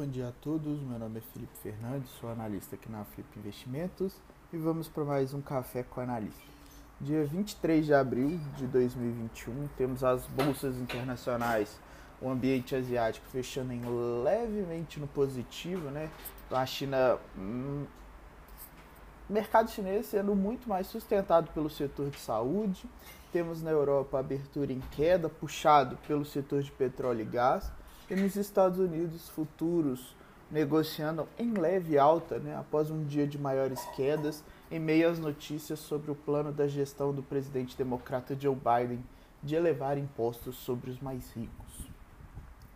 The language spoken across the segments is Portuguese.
dia a todos. Meu nome é Felipe Fernandes, sou analista aqui na Flip Investimentos e vamos para mais um Café com Analista. Dia 23 de abril de 2021, temos as bolsas internacionais, o ambiente asiático fechando em levemente no positivo, né? A China, hum, mercado chinês sendo muito mais sustentado pelo setor de saúde. Temos na Europa abertura em queda, puxado pelo setor de petróleo e gás e nos Estados Unidos, futuros negociando em leve alta, né, após um dia de maiores quedas, em meio às notícias sobre o plano da gestão do presidente democrata Joe Biden de elevar impostos sobre os mais ricos.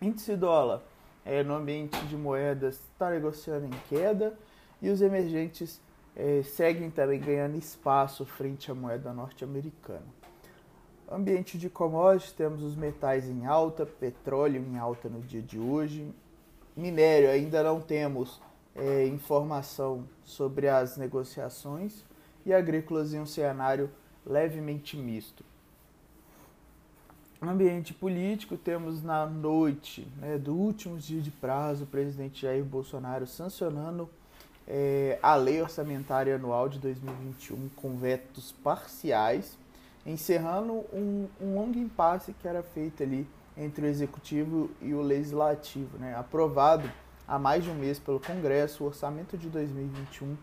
Índice dólar é, no ambiente de moedas está negociando em queda e os emergentes é, seguem também ganhando espaço frente à moeda norte-americana. Ambiente de commodities, temos os metais em alta, petróleo em alta no dia de hoje. Minério, ainda não temos é, informação sobre as negociações. E agrícolas em um cenário levemente misto. Ambiente político, temos na noite né, do último dia de prazo o presidente Jair Bolsonaro sancionando é, a lei orçamentária anual de 2021 com vetos parciais encerrando um, um longo impasse que era feito ali entre o executivo e o legislativo, né? Aprovado há mais de um mês pelo Congresso, o orçamento de 2021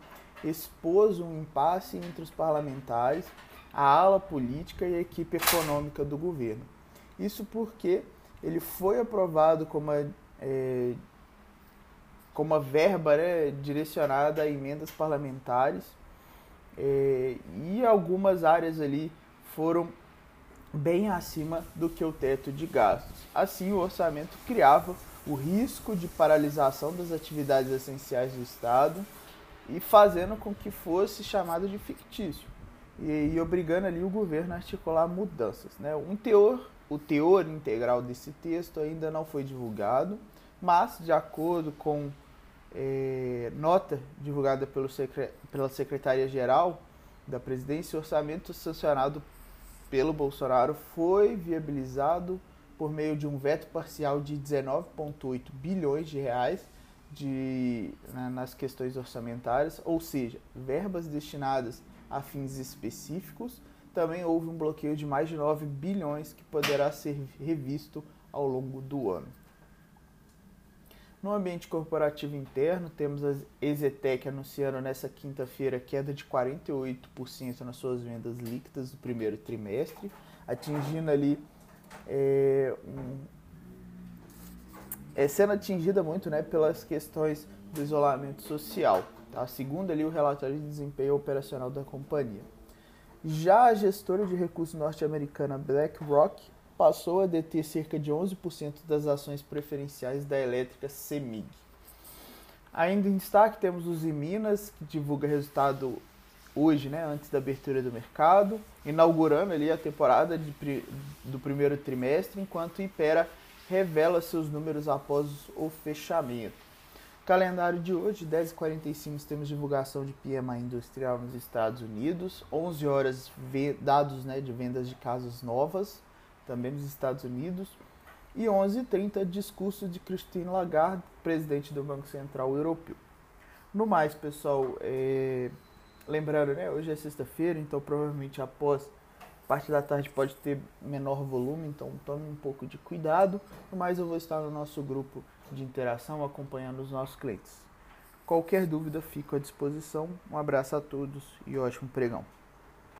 expôs um impasse entre os parlamentares, a ala política e a equipe econômica do governo. Isso porque ele foi aprovado como uma, é, como uma verba né, direcionada a emendas parlamentares é, e algumas áreas ali foram bem acima do que o teto de gastos. Assim, o orçamento criava o risco de paralisação das atividades essenciais do Estado e fazendo com que fosse chamado de fictício e, e obrigando ali o governo a articular mudanças. Né? Um teor, o teor integral desse texto ainda não foi divulgado, mas de acordo com é, nota divulgada pelo secre pela Secretaria-Geral da Presidência, o orçamento sancionado pelo Bolsonaro foi viabilizado por meio de um veto parcial de 19,8 bilhões de reais de, né, nas questões orçamentárias, ou seja, verbas destinadas a fins específicos. Também houve um bloqueio de mais de 9 bilhões que poderá ser revisto ao longo do ano. No ambiente corporativo interno, temos a Exetec anunciando nessa quinta-feira queda de 48% nas suas vendas líquidas do primeiro trimestre, atingindo ali é, um, é, sendo atingida muito né, pelas questões do isolamento social. Tá? Segundo ali o relatório de desempenho operacional da companhia. Já a gestora de recursos norte-americana BlackRock passou a deter cerca de 11% das ações preferenciais da elétrica CEMIG. Ainda em destaque temos os Minas, que divulga resultado hoje, né, antes da abertura do mercado, inaugurando ali a temporada de, do primeiro trimestre, enquanto Ipera revela seus números após o fechamento. Calendário de hoje, 10h45, temos divulgação de PMI industrial nos Estados Unidos, 11 horas dados né, de vendas de casas novas, também nos Estados Unidos. E 11h30, discurso de Christine Lagarde, presidente do Banco Central Europeu. No mais, pessoal, é... lembrando, né, hoje é sexta-feira, então provavelmente após parte da tarde pode ter menor volume, então tome um pouco de cuidado. No mais, eu vou estar no nosso grupo de interação acompanhando os nossos clientes. Qualquer dúvida, fico à disposição. Um abraço a todos e ótimo pregão.